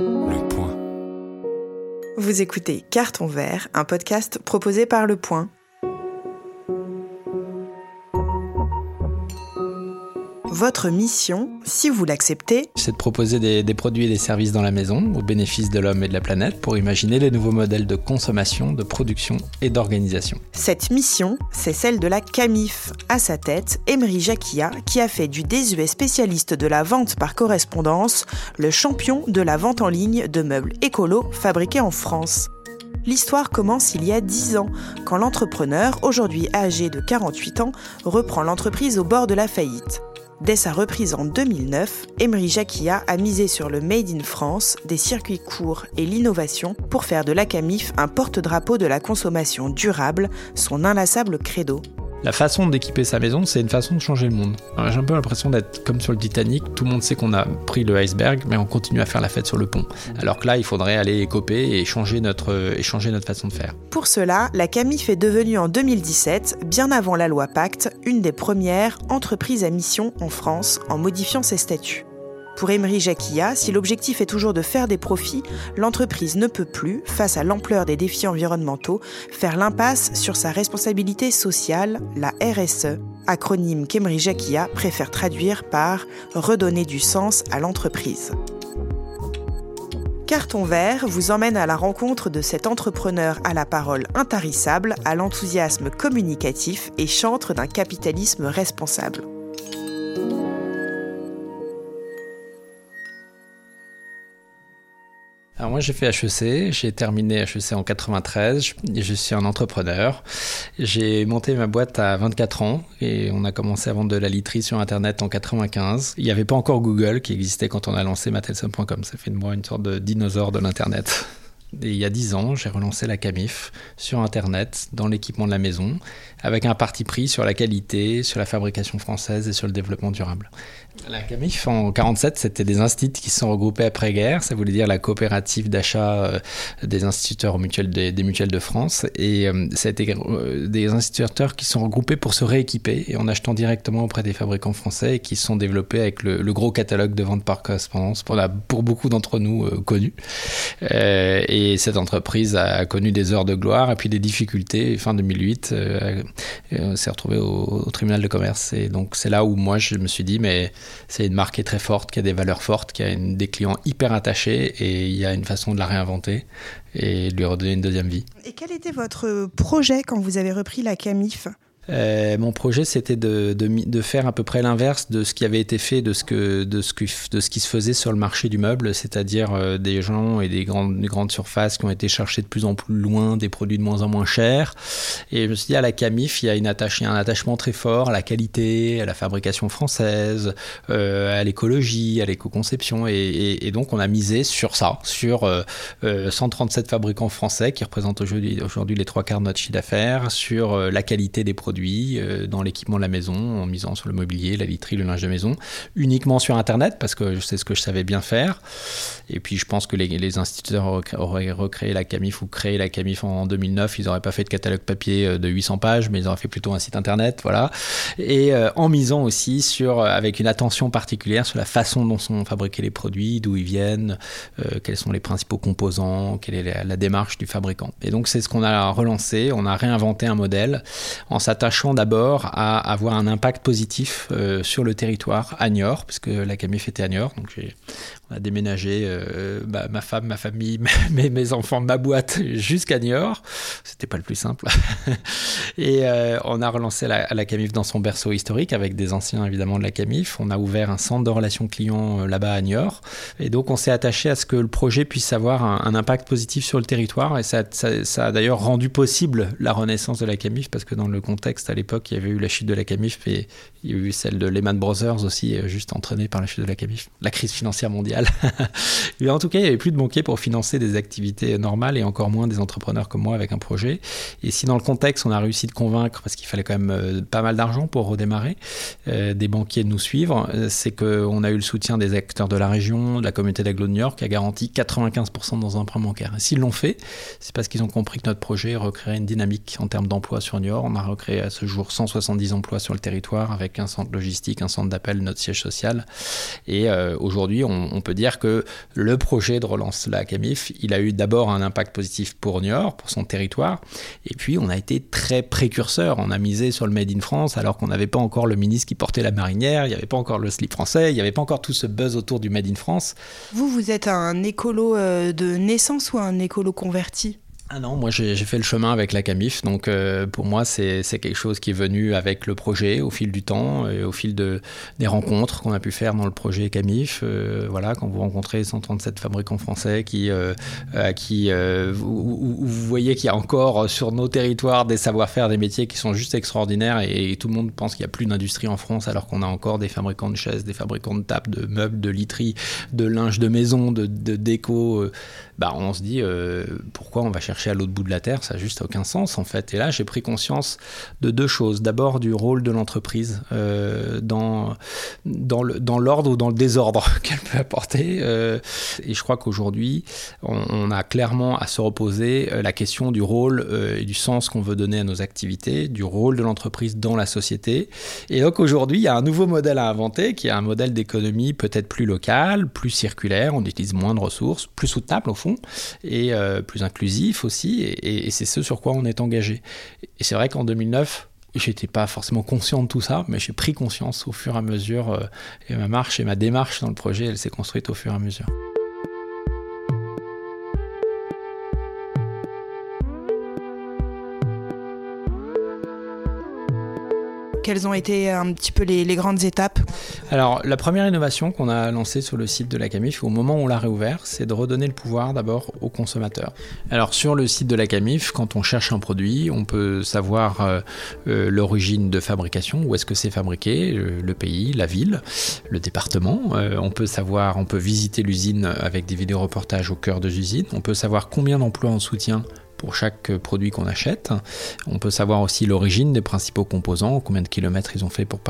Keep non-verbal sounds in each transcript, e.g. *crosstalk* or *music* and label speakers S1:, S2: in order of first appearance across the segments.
S1: Le point.
S2: Vous écoutez Carton Vert, un podcast proposé par Le Point. Votre mission, si vous l'acceptez,
S3: c'est de proposer des, des, produits et des services dans la maison au bénéfice de l'homme et de la planète pour imaginer les nouveaux modèles de consommation, de production et d'organisation.
S2: Cette mission, c'est celle de la CAMIF. À sa tête, Emery Jacquia, qui a fait du désuet spécialiste de la vente par correspondance le champion de la vente en ligne de meubles écolos fabriqués en France. L'histoire commence il y a 10 ans, quand l'entrepreneur, aujourd'hui âgé de 48 ans, reprend l'entreprise au bord de la faillite. Dès sa reprise en 2009, Emery Jacquia a misé sur le Made in France, des circuits courts et l'innovation pour faire de la Camif un porte-drapeau de la consommation durable, son inlassable credo.
S3: La façon d'équiper sa maison, c'est une façon de changer le monde. J'ai un peu l'impression d'être comme sur le Titanic, tout le monde sait qu'on a pris le iceberg, mais on continue à faire la fête sur le pont. Alors que là, il faudrait aller écoper et changer notre, et changer notre façon de faire.
S2: Pour cela, la Camif est devenue en 2017, bien avant la loi Pacte, une des premières entreprises à mission en France en modifiant ses statuts. Pour Emery Jacquia, si l'objectif est toujours de faire des profits, l'entreprise ne peut plus, face à l'ampleur des défis environnementaux, faire l'impasse sur sa responsabilité sociale, la RSE, acronyme qu'Emery Jacquia préfère traduire par redonner du sens à l'entreprise. Carton Vert vous emmène à la rencontre de cet entrepreneur à la parole intarissable, à l'enthousiasme communicatif et chantre d'un capitalisme responsable.
S3: Alors moi j'ai fait HEC, j'ai terminé HEC en 93, je, suis un entrepreneur. J'ai monté ma boîte à 24 ans et on a commencé à vendre de la literie sur internet en 95. Il n'y avait pas encore Google qui existait quand on a lancé matelson.com, ça fait de moi une sorte de dinosaure de l'internet. Et il y a 10 ans, j'ai relancé la Camif sur Internet, dans l'équipement de la maison, avec un parti pris sur la qualité, sur la fabrication française et sur le développement durable. La CAMIF en 47, c'était des instituts qui se sont regroupés après-guerre. Ça voulait dire la coopérative d'achat euh, des instituteurs mutuels des, mutuelles de France. Et euh, euh, des instituteurs qui se sont regroupés pour se rééquiper et en achetant directement auprès des fabricants français et qui se sont développés avec le, gros catalogue de vente par correspondance pour, la, pour beaucoup d'entre nous euh, connus. et cette entreprise a connu des heures de gloire et puis des difficultés. Fin 2008, on s'est retrouvé au, tribunal de commerce. Et donc c'est là où moi je me suis dit, mais c'est une marque qui est très forte, qui a des valeurs fortes, qui a des clients hyper attachés et il y a une façon de la réinventer et de lui redonner une deuxième vie.
S2: Et quel était votre projet quand vous avez repris la Camif?
S3: Euh, mon projet, c'était de, faire à peu près l'inverse de ce qui avait été fait, de ce, que, de, ce qui se faisait sur le marché du meuble, c'est-à-dire euh, des gens et des grandes, des grandes surfaces qui ont été chercher de plus en plus loin des produits de moins en moins chers. Et je me suis dit, à la Camif, il y a, un attachement très fort à la qualité, à la fabrication française, euh, à l'écologie, à l'éco-conception. Et, donc, on a misé sur ça, sur 137 fabricants français qui représentent aujourd'hui les trois quarts de notre chiffre d'affaires, sur la qualité des produits dans l'équipement de la maison en misant sur le mobilier, la literie, le linge de maison, uniquement sur Internet parce que sais ce que je savais bien faire. Et puis je pense que les, instituteurs auraient recréé la Camif ou créé la Camif en 2009, ils n'auraient pas fait de catalogue papier de 800 pages, mais ils auraient fait plutôt un site Internet, voilà. Et euh, en misant aussi sur, avec une attention particulière sur la façon dont sont fabriqués les produits, d'où ils viennent, euh, quels sont les principaux composants, quelle est la, la démarche du fabricant. Et donc c'est ce qu'on a relancé, on a réinventé un modèle en s'attachant d'abord à avoir un impact positif euh, sur le territoire à Niort, puisque la Camif était à Niort, donc on a déménagé euh, bah, ma femme, ma famille, *laughs* mes, enfants, ma boîte *laughs* jusqu'à Niort. C'était pas le plus simple. *laughs* et euh, on a relancé la, Camif dans son berceau historique avec des anciens évidemment de la Camif. On a ouvert un centre de relations clients là-bas à Niort. Et donc on s'est attaché à ce que le projet puisse avoir un, impact positif sur le territoire. Et ça a d'ailleurs rendu possible la renaissance de la Camif parce que dans le contexte à l'époque, il y avait eu la chute de la Camif et il y a eu celle de Lehman Brothers aussi, juste entraînée par la chute de la Camif. La crise financière mondiale. *laughs* Mais en tout cas, il n'y avait plus de banquiers pour financer des activités normales et encore moins des entrepreneurs comme moi avec un projet. Et si dans le contexte, on a réussi de convaincre, parce qu'il fallait quand même euh, pas mal d'argent pour redémarrer, euh, des banquiers de nous suivre, euh, c'est qu'on a eu le soutien des acteurs de la région, de la communauté d'Aglo de New York, qui a garanti 95% dans un emprunt bancaire. S'ils l'ont fait, c'est parce qu'ils ont compris que notre projet recréerait une dynamique en termes d'emploi sur New York. On a recréé à ce jour 170 emplois sur le territoire avec un centre logistique, un centre d'appel, notre siège social. Et euh, aujourd'hui, on, peut dire que le projet de relance la CAMIF, il a eu d'abord un impact positif pour Niort, pour son territoire, et puis on a été très précurseur. On a misé sur le Made in France alors qu'on n'avait pas encore le ministre qui portait la marinière, il n'y avait pas encore le slip français, il n'y avait pas encore tout ce buzz autour du Made in France.
S2: Vous, vous êtes un écolo euh, de naissance ou un écolo converti?
S3: Ah non, moi j'ai fait le chemin avec la Camif, donc euh, pour moi c'est quelque chose qui est venu avec le projet au fil du temps, et au fil de, des rencontres qu'on a pu faire dans le projet Camif. Euh, voilà, quand vous rencontrez 137 fabricants français qui, euh, qui vous, vous, voyez qu'il y a encore sur nos territoires des savoir-faire, des métiers qui sont juste extraordinaires et, tout le monde pense qu'il n'y a plus d'industrie en France alors qu'on a encore des fabricants de chaises, des fabricants de tables, de meubles, de literie, de linge de maison, de, de déco. bah on se dit pourquoi on va chercher à l'autre bout de la Terre, ça n'a juste aucun sens en fait. Et là, j'ai pris conscience de deux choses. D'abord, du rôle de l'entreprise euh, dans, dans l'ordre ou dans le désordre *laughs* qu'elle peut apporter. Euh, et je crois qu'aujourd'hui, on, a clairement à se reposer euh, la question du rôle et du sens qu'on veut donner à nos activités, du rôle de l'entreprise dans la société. Et donc aujourd'hui, il y a un nouveau modèle à inventer qui est un modèle d'économie peut-être plus local, plus circulaire, on utilise moins de ressources, plus soutenable au fond, et plus inclusif aussi et, c'est ce sur quoi on est engagé. Et c'est vrai qu'en 2009, j'étais pas forcément conscient de tout ça, mais j'ai pris conscience au fur et à mesure, euh, et ma marche et ma démarche dans le projet, elle s'est construite au fur et à mesure.
S2: Quelles ont été un petit peu les, grandes étapes
S3: Alors, la première innovation qu'on a lancée sur le site de la Camif, au moment où on l'a réouvert, c'est de redonner le pouvoir d'abord aux consommateurs. Alors, sur le site de la Camif, quand on cherche un produit, on peut savoir euh, euh, l'origine de fabrication, où est-ce que c'est fabriqué, euh, le pays, la ville, le département. on peut savoir, on peut visiter l'usine avec des vidéos reportages au cœur de l'usine. On peut savoir combien d'emplois en soutien pour chaque produit qu'on achète. On peut savoir aussi l'origine des principaux composants, combien de kilomètres ils ont fait pour,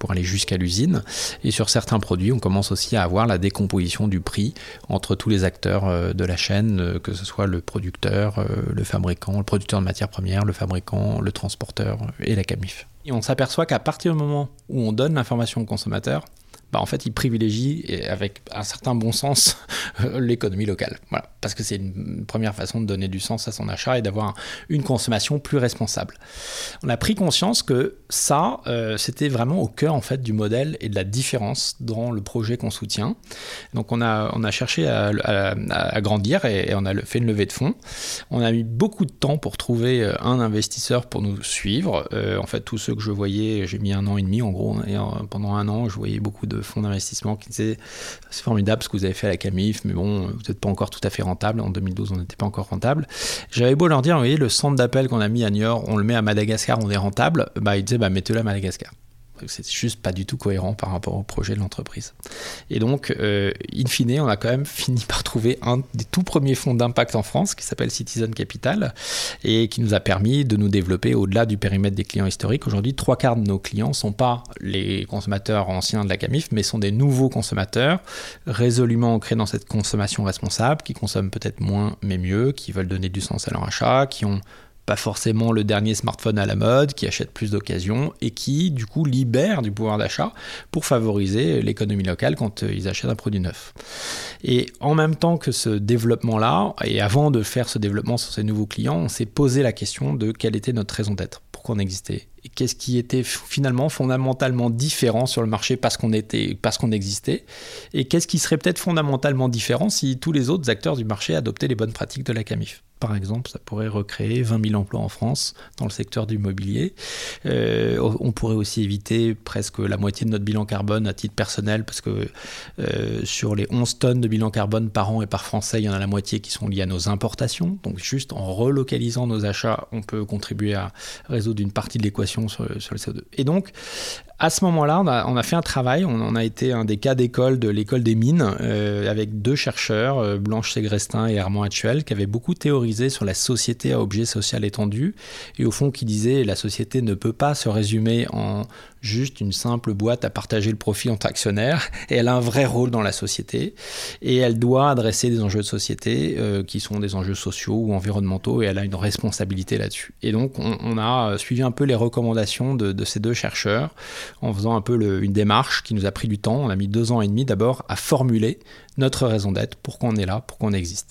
S3: pour aller jusqu'à l'usine. Et sur certains produits, on commence aussi à avoir la décomposition du prix entre tous les acteurs euh, de la chaîne, euh, que ce soit le producteur, euh, le fabricant, le producteur de matières premières, le fabricant, le transporteur et la CAMIF. Et on s'aperçoit qu'à partir du moment où on donne l'information au consommateur, bah, en fait, il privilégie, avec un certain bon sens, *laughs* l'économie locale. Voilà. Parce que c'est une première façon de donner du sens à son achat et d'avoir une consommation plus responsable. On a pris conscience que ça, euh, c'était vraiment au cœur en fait du modèle et de la différence dans le projet qu'on soutient. Donc on a, on a cherché à, à, grandir et, on a fait une levée de fonds. On a mis beaucoup de temps pour trouver euh, un investisseur pour nous suivre. Euh, en fait, tous ceux que je voyais, j'ai mis un an et demi en gros. Et pendant un an, je voyais beaucoup de fonds d'investissement qui disaient c'est formidable ce que vous avez fait à la Camif, mais bon, vous n'êtes pas encore tout à fait rentable. En 2012, on n'était pas encore rentable. J'avais beau leur dire, voyez, le centre d'appel qu'on a mis à Niort, on le met à Madagascar, on est rentable. Bah, ils disaient, bah, mettez-le à Madagascar. C'est juste pas du tout cohérent par rapport au projet de l'entreprise. Et donc, euh, in fine, on a quand même *laughs* fini par trouver un des tout premiers fonds d'impact en France qui s'appelle Citizen Capital et qui nous a permis de nous développer au-delà du périmètre des clients historiques. Aujourd'hui, trois quarts de nos clients ne sont pas les consommateurs anciens de la CAMIF, mais sont des nouveaux consommateurs résolument ancrés dans cette consommation responsable, qui consomment peut-être moins mais mieux, qui veulent donner du sens à leur achat, qui ont pas forcément le dernier smartphone à la mode, qui achète plus d'occasions et qui, du coup, libère du pouvoir d'achat pour favoriser l'économie locale quand euh, ils achètent un produit neuf. Et en même temps que ce développement-là, et avant de faire ce développement sur ces nouveaux clients, on s'est posé la question de quelle était notre raison d'être, pourquoi on existait, qu'est-ce qui était finalement fondamentalement différent sur le marché parce qu'on était, parce qu'on existait, et qu'est-ce qui serait peut-être fondamentalement différent si tous les autres acteurs du marché adoptaient les bonnes pratiques de la CAMIF par exemple, ça pourrait recréer 20 000 emplois en France dans le secteur du mobilier. Euh, on pourrait aussi éviter presque la moitié de notre bilan carbone à titre personnel, parce que euh, sur les 11 tonnes de bilan carbone par an et par Français, il y en a la moitié qui sont liées à nos importations. Donc juste en relocalisant nos achats, on peut contribuer à résoudre une partie de l'équation sur, sur, le CO2. Et donc, à ce moment-là, on a, fait un travail, on, a été un des cas d'école de l'école des mines, euh, avec deux chercheurs, euh, Blanche Ségrestin et Armand Actuel, qui avaient beaucoup théorisé sur la société à objet social étendu, et au fond qui disaient la société ne peut pas se résumer en juste une simple boîte à partager le profit entre actionnaires, et elle a un vrai rôle dans la société, et elle doit adresser des enjeux de société euh, qui sont des enjeux sociaux ou environnementaux, et elle a une responsabilité là-dessus. Et donc on, a suivi un peu les recommandations de, de ces deux chercheurs en faisant un peu une démarche qui nous a pris du temps. On a mis deux ans et demi d'abord à formuler notre raison d'être, pourquoi on est là, pourquoi on existe.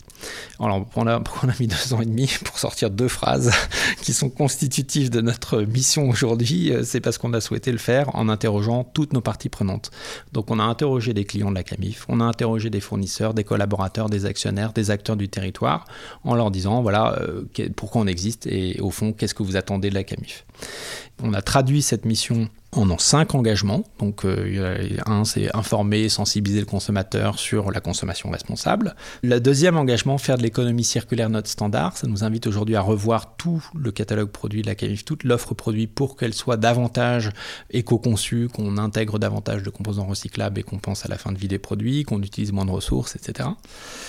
S3: Alors, on a, *laughs* on a mis deux ans et demi pour sortir deux phrases *laughs* qui sont constitutives de notre mission aujourd'hui. C'est parce qu'on a souhaité le faire en interrogeant toutes nos parties prenantes. Donc, on a interrogé des clients de la CAMIF, on a interrogé des fournisseurs, des collaborateurs, des actionnaires, des acteurs du territoire, en leur disant, voilà, euh, pourquoi on existe et au fond, qu'est-ce que vous attendez de la CAMIF. On a traduit cette mission on a cinq engagements. Donc, euh, un, c'est informer, sensibiliser le consommateur sur la consommation responsable. Le deuxième engagement, faire de l'économie circulaire notre standard. Ça nous invite aujourd'hui à revoir tout le catalogue produit de la CAMIF, toute l'offre produit pour qu'elle soit davantage éco-conçue, qu'on intègre davantage de composants recyclables et qu'on pense à la fin de vie des produits, qu'on utilise moins de ressources, etc.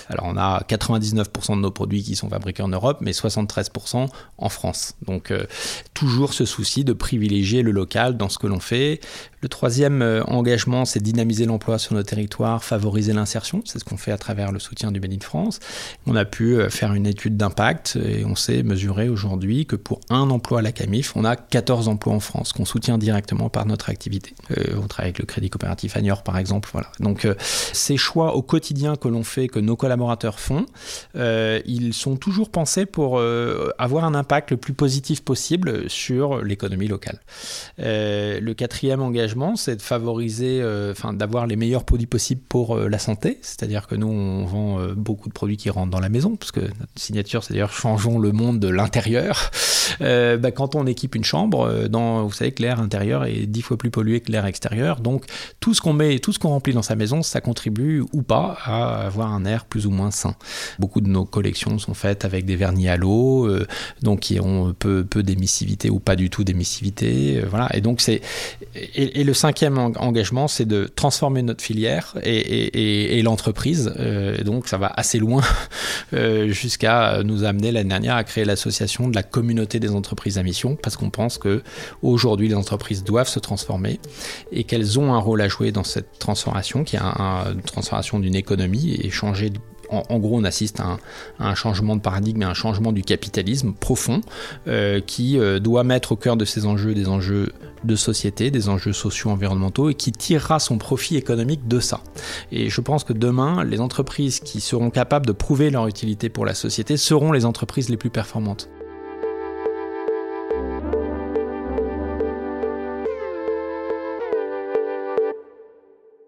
S3: Alors, on a 99% de nos produits qui sont fabriqués en Europe, mais 73% en France. Donc, euh, toujours ce souci de privilégier le local dans ce que l'on fait. Le troisième euh, engagement, c'est dynamiser l'emploi sur nos territoires, favoriser l'insertion. C'est ce qu'on fait à travers le soutien du Made France. On a pu euh, faire une étude d'impact et on sait mesurer aujourd'hui que pour un emploi à la CAMIF, on a 14 emplois en France qu'on soutient directement par notre activité. Euh, on travaille avec le Crédit Coopératif Agnor, par exemple. Donc, ces choix au quotidien que l'on fait, que nos collaborateurs font, ils sont toujours pensés pour avoir un impact le plus positif possible sur l'économie locale. le quatrième engagement, c'est de favoriser, euh, enfin d'avoir les meilleurs produits possibles pour euh, la santé. C'est-à-dire que nous, on vend euh, beaucoup de produits qui rentrent dans la maison, parce que notre signature, c'est d'ailleurs changeons le monde de l'intérieur. Bah, quand on équipe une chambre, vous savez que l'air intérieur est dix fois plus pollué que l'air extérieur. Donc tout ce qu'on met, tout ce qu'on remplit dans sa maison, ça contribue ou pas à avoir un air plus ou moins sain. Beaucoup de nos collections sont faites avec des vernis à l'eau, donc qui ont peu, peu d'émissivité ou pas du tout d'émissivité. Voilà. Et donc c'est et, le cinquième engagement, c'est de transformer notre filière et, l'entreprise. Euh, donc ça va assez loin *laughs* euh, jusqu'à nous amener l'année dernière à créer l'association de la communauté des entreprises à mission, parce qu'on pense que aujourd'hui les entreprises doivent se transformer et qu'elles ont un rôle à jouer dans cette transformation, qui est une transformation d'une économie et changer en, gros, on assiste à un, changement de paradigme et un changement du capitalisme profond euh, qui euh, doit mettre au cœur de ces enjeux des enjeux de société, des enjeux sociaux, environnementaux et qui tirera son profit économique de ça. Et je pense que demain, les entreprises qui seront capables de prouver leur utilité pour la société seront les entreprises les plus performantes.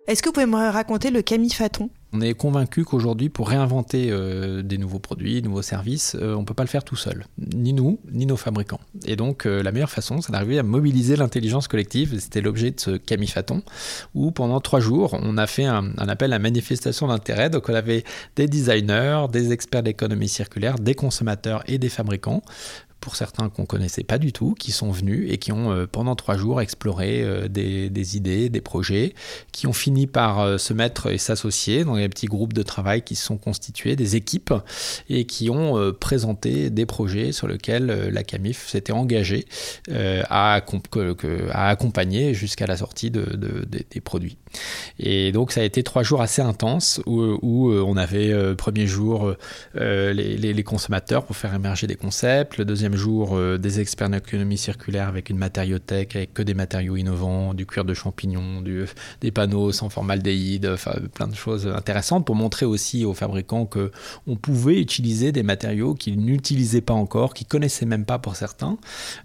S2: Est-ce que vous pouvez me raconter le camifaton
S3: on est convaincu qu'aujourd'hui, pour réinventer euh, des nouveaux produits, nouveaux services, euh, on ne peut pas le faire tout seul, ni nous, ni nos fabricants. Et donc, euh, la meilleure façon, c'est d'arriver à mobiliser l'intelligence collective. C'était l'objet de ce camifaton, où pendant trois jours, on a fait un, un appel à manifestation d'intérêt. Donc, on avait des designers, des experts d'économie circulaire, des consommateurs et des fabricants pour certains qu'on connaissait pas du tout, qui sont venus et qui ont euh, pendant trois jours exploré euh, des, idées, des projets, qui ont fini par euh, se mettre et s'associer dans des petits groupes de travail qui se sont constitués, des équipes, et qui ont présenté des projets sur lesquels la CAMIF s'était engagée à, accompagner jusqu'à la sortie de, des produits. Et donc ça a été trois jours assez intenses où, on avait premier jour les, consommateurs pour faire émerger des concepts, le deuxième jour, euh, des experts d'économie circulaire avec une matériothèque, avec que des matériaux innovants, du cuir de champignon, du, des panneaux sans formaldéhyde, plein de choses intéressantes pour montrer aussi aux fabricants que on pouvait utiliser des matériaux qu'ils n'utilisaient pas encore, qu'ils connaissaient même pas pour certains,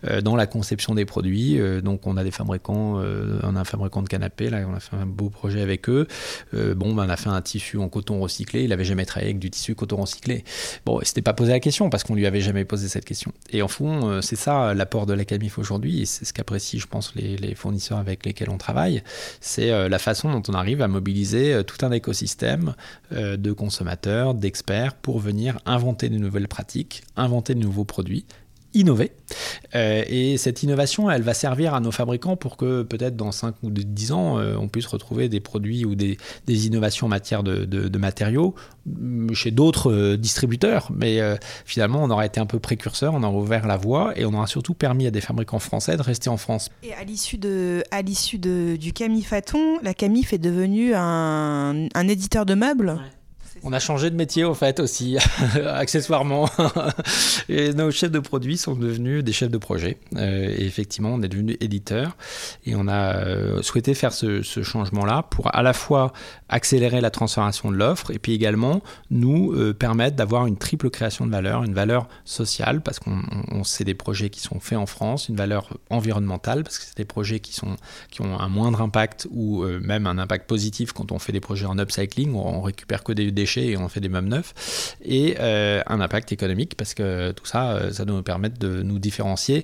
S3: euh, dans la conception des produits. Euh, donc on a des fabricants, on a un fabricant de canapé, là on a fait un beau projet avec eux. bon, ben, on a fait un tissu en coton recyclé, il avait jamais travaillé avec du tissu coton recyclé. Bon, il s'était pas posé la question parce qu'on lui avait jamais posé cette question. Et en fond, euh, c'est ça l'apport de la CAMIF aujourd'hui, et c'est ce qu'apprécient, je pense, les, fournisseurs avec lesquels on travaille, c'est euh, la façon dont on arrive à mobiliser euh, tout un écosystème de consommateurs, d'experts, pour venir inventer de nouvelles pratiques, inventer de nouveaux produits, innover. Euh, et cette innovation, elle va servir à nos fabricants pour que peut-être dans 5 ou 10 ans, euh, on puisse retrouver des produits ou des, innovations en matière de, matériaux mm, chez d'autres euh, distributeurs. Mais finalement, on aura été un peu précurseur, on aura ouvert la voie et on aura surtout permis à des fabricants français de rester en France.
S2: Et à l'issue de, à l'issue de, du Camifaton, la Camif est devenue un, un éditeur de meubles
S3: On a changé de métier en fait aussi, *laughs* accessoirement. *laughs* et nos chefs de produits sont devenus des chefs de projet. Euh, et effectivement, on est devenu éditeur et on a euh, souhaité faire ce, changement-là pour à la fois accélérer la transformation de l'offre et puis également nous euh, permettre d'avoir une triple création de valeur, une valeur sociale parce qu'on sait des projets qui sont faits en France, une valeur environnementale parce que c'est des projets qui sont qui ont un moindre impact ou même un impact positif quand on fait des projets en upcycling, on, on récupère que des déchets et on fait des meubles neufs, et euh, un impact économique parce que tout ça, euh, ça doit nous permettre de nous différencier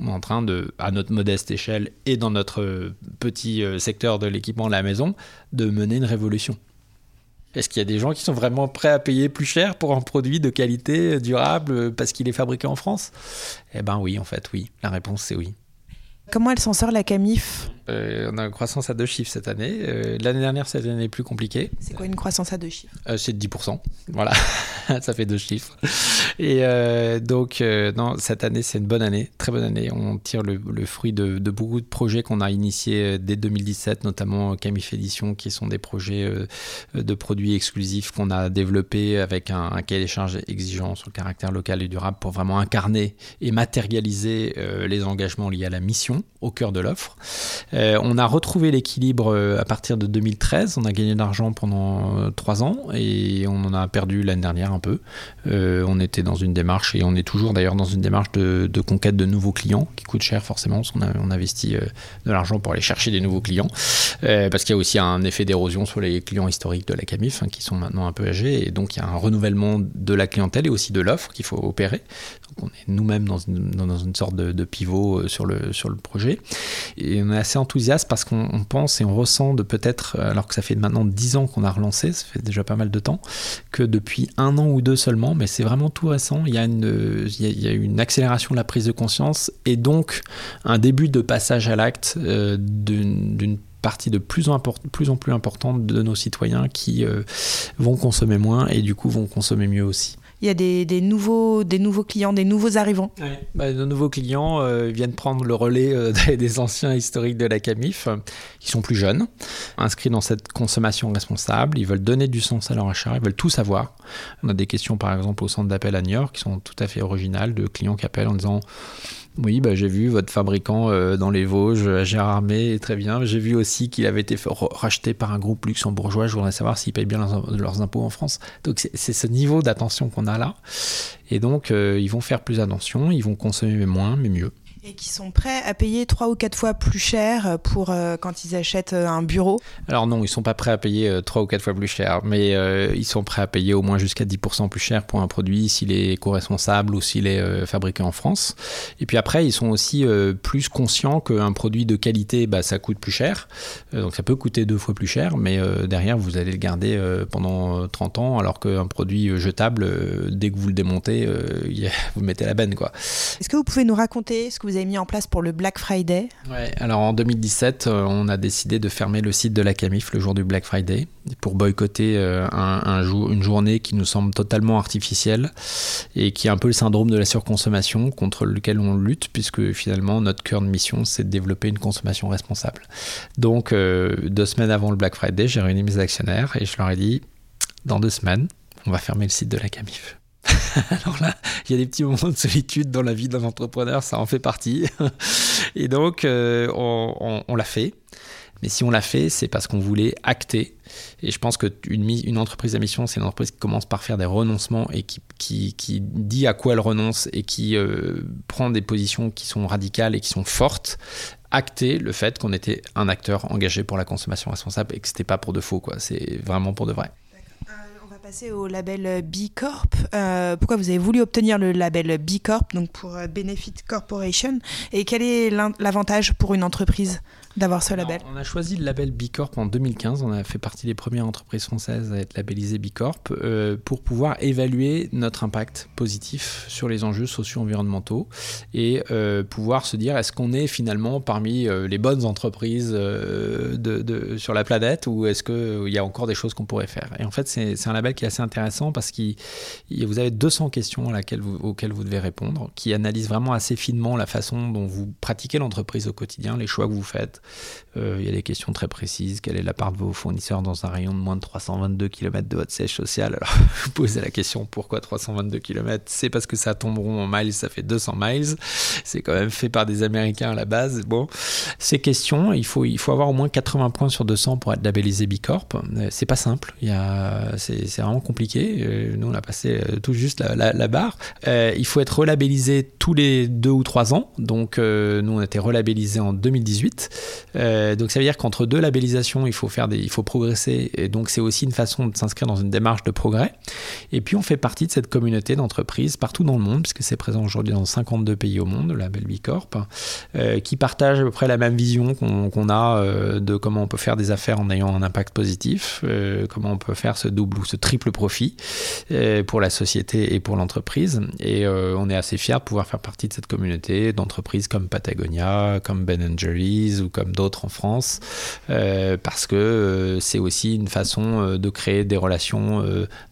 S3: en train de, à notre modeste échelle et dans notre petit euh, secteur de l'équipement de la maison, de mener une révolution. Est-ce qu'il y a des gens qui sont vraiment prêts à payer plus cher pour un produit de qualité durable parce qu'il est fabriqué en France? Eh ben oui, en fait, oui. La réponse, c'est oui.
S2: Comment elle s'en sort la Camif?
S3: Euh, on a une croissance à deux chiffres cette année. Euh, l'année dernière, cette année est plus compliquée.
S2: C'est quoi une croissance à deux chiffres?
S3: Euh, C'est de 10%. Voilà, *laughs* ça fait deux chiffres. Et donc, non, cette année, c'est une bonne année, très bonne année. On tire le, fruit de, beaucoup de projets qu'on a initiés dès 2017, notamment Camif Edition, qui sont des projets de produits exclusifs qu'on a développés avec un, un, cahier des charges exigeant sur le caractère local et durable pour vraiment incarner et matérialiser les engagements liés à la mission au cœur de l'offre. Euh, on a retrouvé l'équilibre euh, à partir de 2013. On a gagné de l'argent pendant euh, trois ans et on en a perdu l'année dernière un peu. on était dans une démarche et on est toujours d'ailleurs dans une démarche de, conquête de nouveaux clients qui coûte cher forcément on investit de l'argent pour aller chercher des nouveaux clients. parce qu'il y a aussi un effet d'érosion sur les clients historiques de la Camif hein, qui sont maintenant un peu âgés et donc il y a un renouvellement de la clientèle et aussi de l'offre qu'il faut opérer. On est nous-mêmes dans une, sorte de, pivot sur le, sur le projet. Et on est assez enthousiaste parce qu'on pense et on ressent de peut-être, euh, alors que ça fait maintenant 10 ans qu'on a relancé, ça fait déjà pas mal de temps, que depuis un an ou deux seulement, mais c'est vraiment tout récent, il y, a une, une accélération de la prise de conscience et donc un début de passage à l'acte euh, d'une partie de plus en, plus importante de nos citoyens qui euh, vont consommer moins et du coup vont consommer mieux aussi
S2: il y a des, nouveaux, clients, des nouveaux arrivants.
S3: Bah, de nouveaux clients euh, viennent prendre le relais euh, *laughs* des, anciens historiques de la Camif, qui sont plus jeunes, inscrits dans cette consommation responsable. Ils veulent donner du sens à leur achat, ils veulent tout savoir. On a des questions, par exemple, au centre d'appel à New York, qui sont tout à fait originales, de clients qui appellent en disant oui, bah, j'ai vu votre fabricant euh, dans les Vosges, à Gérardmer, très bien. J'ai vu aussi qu'il avait été racheté par un groupe luxembourgeois. Je voudrais savoir s'ils payent bien leurs, impôts en France. Donc c'est ce niveau d'attention qu'on a là. Et donc euh, ils vont faire plus attention, ils vont consommer moins, mais mieux
S2: et qui sont prêts à payer trois ou quatre fois plus cher pour euh, quand ils achètent euh, un bureau
S3: Alors non, ils sont pas prêts à payer euh, trois ou quatre fois plus cher, mais ils sont prêts à payer au moins jusqu'à 10% plus cher pour un produit s'il est éco-responsable ou s'il est fabriqué en France. Et puis après, ils sont aussi plus conscients qu'un produit de qualité, bah, ça coûte plus cher. donc ça peut coûter deux fois plus cher, mais derrière, vous allez le garder pendant 30 ans, alors qu'un produit jetable, dès que vous le démontez, *laughs* vous mettez la benne.
S2: Est-ce que vous pouvez nous raconter ce que vous vous avez mis en place pour le Black Friday
S3: Ouais, alors en 2017, euh, on a décidé de fermer le site de la Camif le jour du Black Friday pour boycotter euh, une journée qui nous semble totalement artificielle et qui est un peu le syndrome de la surconsommation contre lequel on lutte puisque finalement notre cœur de mission c'est de développer une consommation responsable. Donc euh, deux semaines avant le Black Friday, j'ai réuni mes actionnaires et je leur ai dit dans deux semaines, on va fermer le site de la Camif. *laughs* Alors là, il y a des petits moments de solitude dans la vie d'un entrepreneur, ça en fait partie. *laughs* Et donc, euh, on, l'a fait. Mais si on l'a fait, c'est parce qu'on voulait acter. Et je pense qu'une une entreprise à mission, c'est une entreprise qui commence par faire des renoncements et qui, dit à quoi elle renonce et qui euh, prend des positions qui sont radicales et qui sont fortes. Acter le fait qu'on était un acteur engagé pour la consommation responsable et que c'était pas pour de faux, quoi. C'est vraiment pour de vrai
S2: passer au label B Corp. Euh, pourquoi vous avez voulu obtenir le label B Corp, donc pour euh, Benefit Corporation, et quel est l'avantage pour une entreprise d'avoir ce label?
S3: On a choisi le label B Corp en 2015. On a fait partie des premières entreprises françaises à être labellisées B Corp euh, pour pouvoir évaluer notre impact positif sur les enjeux socio-environnementaux et euh, pouvoir se dire est-ce qu'on est finalement parmi les bonnes entreprises de, sur la planète ou est-ce qu'il y a encore des choses qu'on pourrait faire? Et en fait, c'est un label qui qui assez intéressant parce que vous avez 200 questions auxquelles vous devez répondre, qui analysent vraiment assez finement la façon dont vous pratiquez l'entreprise au quotidien, les choix que vous faites. Euh, il y a des questions très précises. Quelle est la part de vos fournisseurs dans un rayon de moins de 322 km de votre siège social? Alors, *laughs* vous posez la question pourquoi 322 km C'est parce que ça tomberont en miles, ça fait 200 miles. C'est quand même fait par des Américains à la base. Bon, ces questions, il faut, il faut avoir au moins 80 points sur 200 pour être labellisé Bicorp. Euh, c'est pas simple. Il y a, c'est, c'est vraiment compliqué. Euh, nous, on a passé tout juste la, barre. il faut être relabellisé tous les deux ou trois ans. Donc, nous, on a été relabellisé en 2018. Euh, donc ça veut dire qu'entre deux labellisations, il faut faire des, il faut progresser. Et donc c'est aussi une façon de s'inscrire dans une démarche de progrès. Et puis on fait partie de cette communauté d'entreprises partout dans le monde, puisque c'est présent aujourd'hui dans 52 pays au monde, le label Bicorp, euh, qui partagent à peu près la même vision qu'on a euh, de comment on peut faire des affaires en ayant un impact positif, comment on peut faire ce double ou ce triple profit pour la société et pour l'entreprise. Et on est assez fiers de pouvoir faire partie de cette communauté d'entreprises comme Patagonia, comme Ben Jerry's ou comme d'autres en France, euh, parce que euh, c'est aussi une façon euh, de créer des relations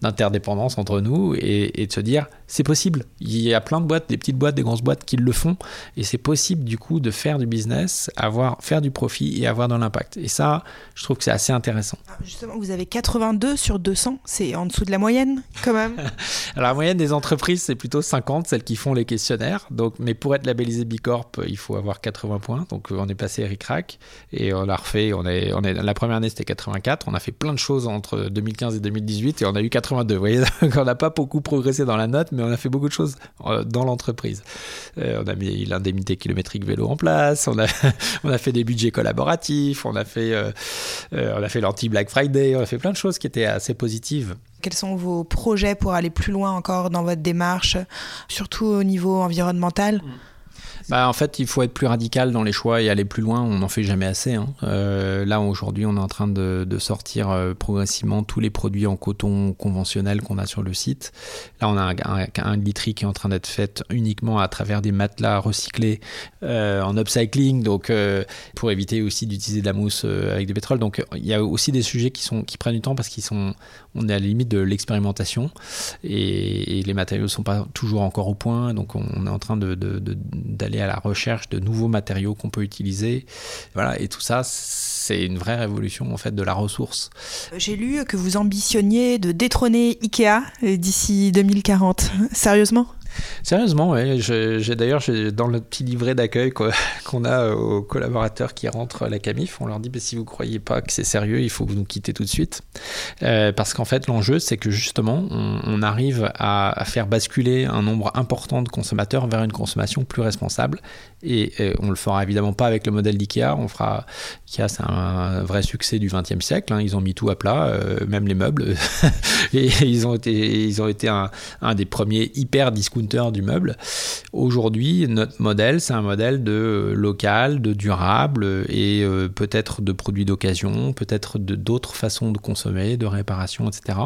S3: d'interdépendance entre nous et, de se dire c'est possible. Il y a plein de boîtes, des petites boîtes, des grosses boîtes qui le font et c'est possible du coup de faire du business, avoir, faire du profit et avoir de l'impact. Et ça, je trouve que c'est assez intéressant.
S2: Ah, justement, vous avez 82 sur 200, c'est en dessous de la moyenne quand même *laughs*
S3: Alors la moyenne des entreprises, c'est plutôt 50, celles qui font les questionnaires. Donc, mais pour être labellisé Bicorp, il faut avoir 80 points. Donc on est passé Eric Rack et on a refait. On est, on est, la première année c'était 84. On a fait plein de choses entre 2015 et 2018 et on a eu 82. Vous voyez, *laughs* on n'a pas beaucoup progressé dans la note, mais on a fait beaucoup de choses euh, dans l'entreprise. Euh, on a mis l'indemnité kilométrique vélo en place. On a, *laughs* on a fait des budgets collaboratifs. On a fait, euh, on a fait l'anti Black Friday. On a fait plein de choses qui étaient assez positives.
S2: Quels sont vos projets pour aller plus loin encore dans votre démarche, surtout au niveau environnemental? Mmh.
S3: Bah, en fait, il faut être plus radical dans les choix et aller plus loin. On n'en fait jamais assez. Hein. Euh, là, aujourd'hui, on est en train de, sortir euh, progressivement tous les produits en coton conventionnel qu'on a sur le site. Là, on a un, un, qui est en train d'être fait uniquement à travers des matelas recyclés euh, en upcycling, donc pour éviter aussi d'utiliser de la mousse avec du pétrole. Donc, il y a aussi des sujets qui, sont, qui prennent du temps parce qu'ils sont, on est à la limite de l'expérimentation et, les matériaux ne sont pas toujours encore au point. Donc, on est en train de, à la recherche de nouveaux matériaux qu'on peut utiliser. Voilà, et tout ça, c'est une vraie révolution en fait de la ressource.
S2: J'ai lu que vous ambitionniez de détrôner Ikea d'ici 2040. Sérieusement?
S3: Sérieusement. J'ai d'ailleurs dans le petit livret d'accueil *laughs* qu'on a aux collaborateurs qui rentrent à la Camif, on leur dit bah, si vous ne croyez pas que c'est sérieux, il faut que vous nous quittez tout de suite. Euh, parce qu'en fait, l'enjeu, c'est que justement, on, arrive à, faire basculer un nombre important de consommateurs vers une consommation plus responsable. Et, on ne le fera évidemment pas avec le modèle d'IKEA. On fera IKEA, c'est un vrai succès du XXe siècle. Hein. Ils ont mis tout à plat, euh, même les meubles. *laughs* et ils ont été, ils ont été un, un des premiers hyper du meuble. Aujourd'hui, notre modèle, c'est un modèle de euh, local, de durable et euh, peut-être de produits d'occasion, peut-être d'autres façons de consommer, de réparation, etc.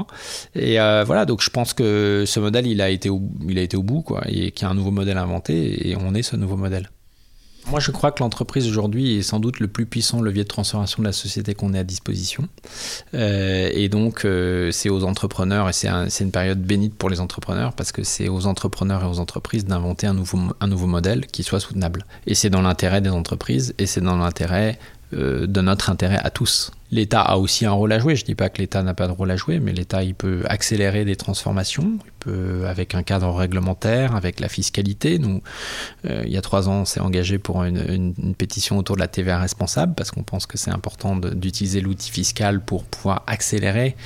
S3: Et euh, voilà, donc je pense que ce modèle, il a été au, il a été au bout, quoi, et qu'il y a un nouveau modèle inventé, et on est ce nouveau modèle. Moi, je crois que l'entreprise aujourd'hui est sans doute le plus puissant levier de transformation de la société qu'on ait à disposition. Euh, et donc, euh, c'est aux entrepreneurs, et c'est une période bénite pour les entrepreneurs, parce que c'est aux entrepreneurs et aux entreprises d'inventer un nouveau, modèle qui soit soutenable. Et c'est dans l'intérêt des entreprises, et c'est dans l'intérêt euh, de notre intérêt à tous. L'État a aussi un rôle à jouer. Je ne dis pas que l'État n'a pas de rôle à jouer, mais l'État il peut accélérer des transformations, avec un cadre réglementaire, avec la fiscalité. Nous, euh, il y a trois ans, on s'est engagé pour une, pétition autour de la TVA responsable parce qu'on pense que c'est important d'utiliser l'outil fiscal pour pouvoir accélérer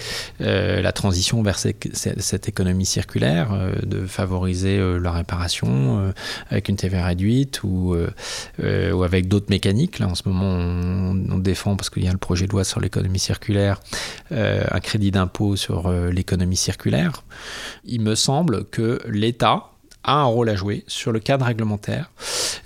S3: euh, la transition vers cette économie circulaire, euh, de favoriser la réparation avec une TVA réduite ou, ou avec d'autres mécaniques. Là, en ce moment, on, on défend parce qu'il y a le projet de loi sur l'économie circulaire, un crédit d'impôt sur l'économie circulaire. Il me semble que l'État a un rôle à jouer sur le cadre réglementaire.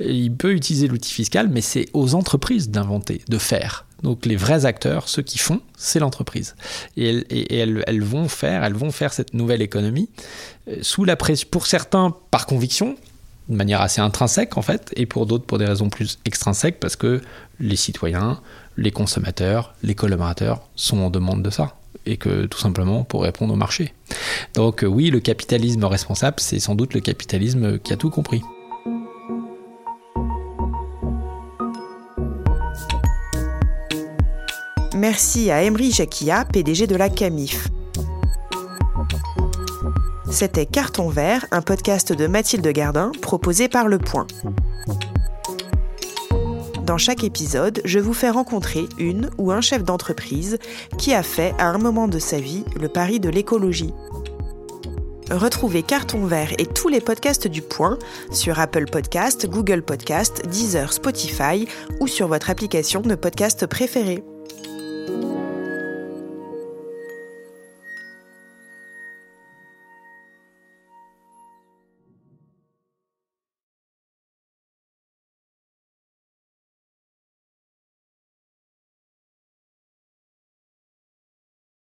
S3: Il peut utiliser l'outil fiscal, mais c'est aux entreprises d'inventer, de faire. Donc les vrais acteurs, ceux qui font, c'est l'entreprise. Et, elles, vont faire, elles vont faire cette nouvelle économie euh, sous la pression, pour certains par conviction, de manière assez intrinsèque en fait, et pour d'autres pour des raisons plus extrinsèques, parce que les citoyens, les consommateurs, les collaborateurs sont en demande de ça et que tout simplement pour répondre au marché. Donc oui, le capitalisme responsable, c'est sans doute le capitalisme qui a tout compris.
S2: Merci à Emery Jacquia, PDG de la CAMIF. C'était Carton Vert, un podcast de Mathilde Gardin proposé par Le Point. Dans chaque épisode, je vous fais rencontrer une ou un chef d'entreprise qui a fait à un moment de sa vie le pari de l'écologie. Retrouvez Carton Vert et tous les podcasts du Point sur Apple Podcast, Google Podcast, Deezer, Spotify ou sur votre application de podcast préférée.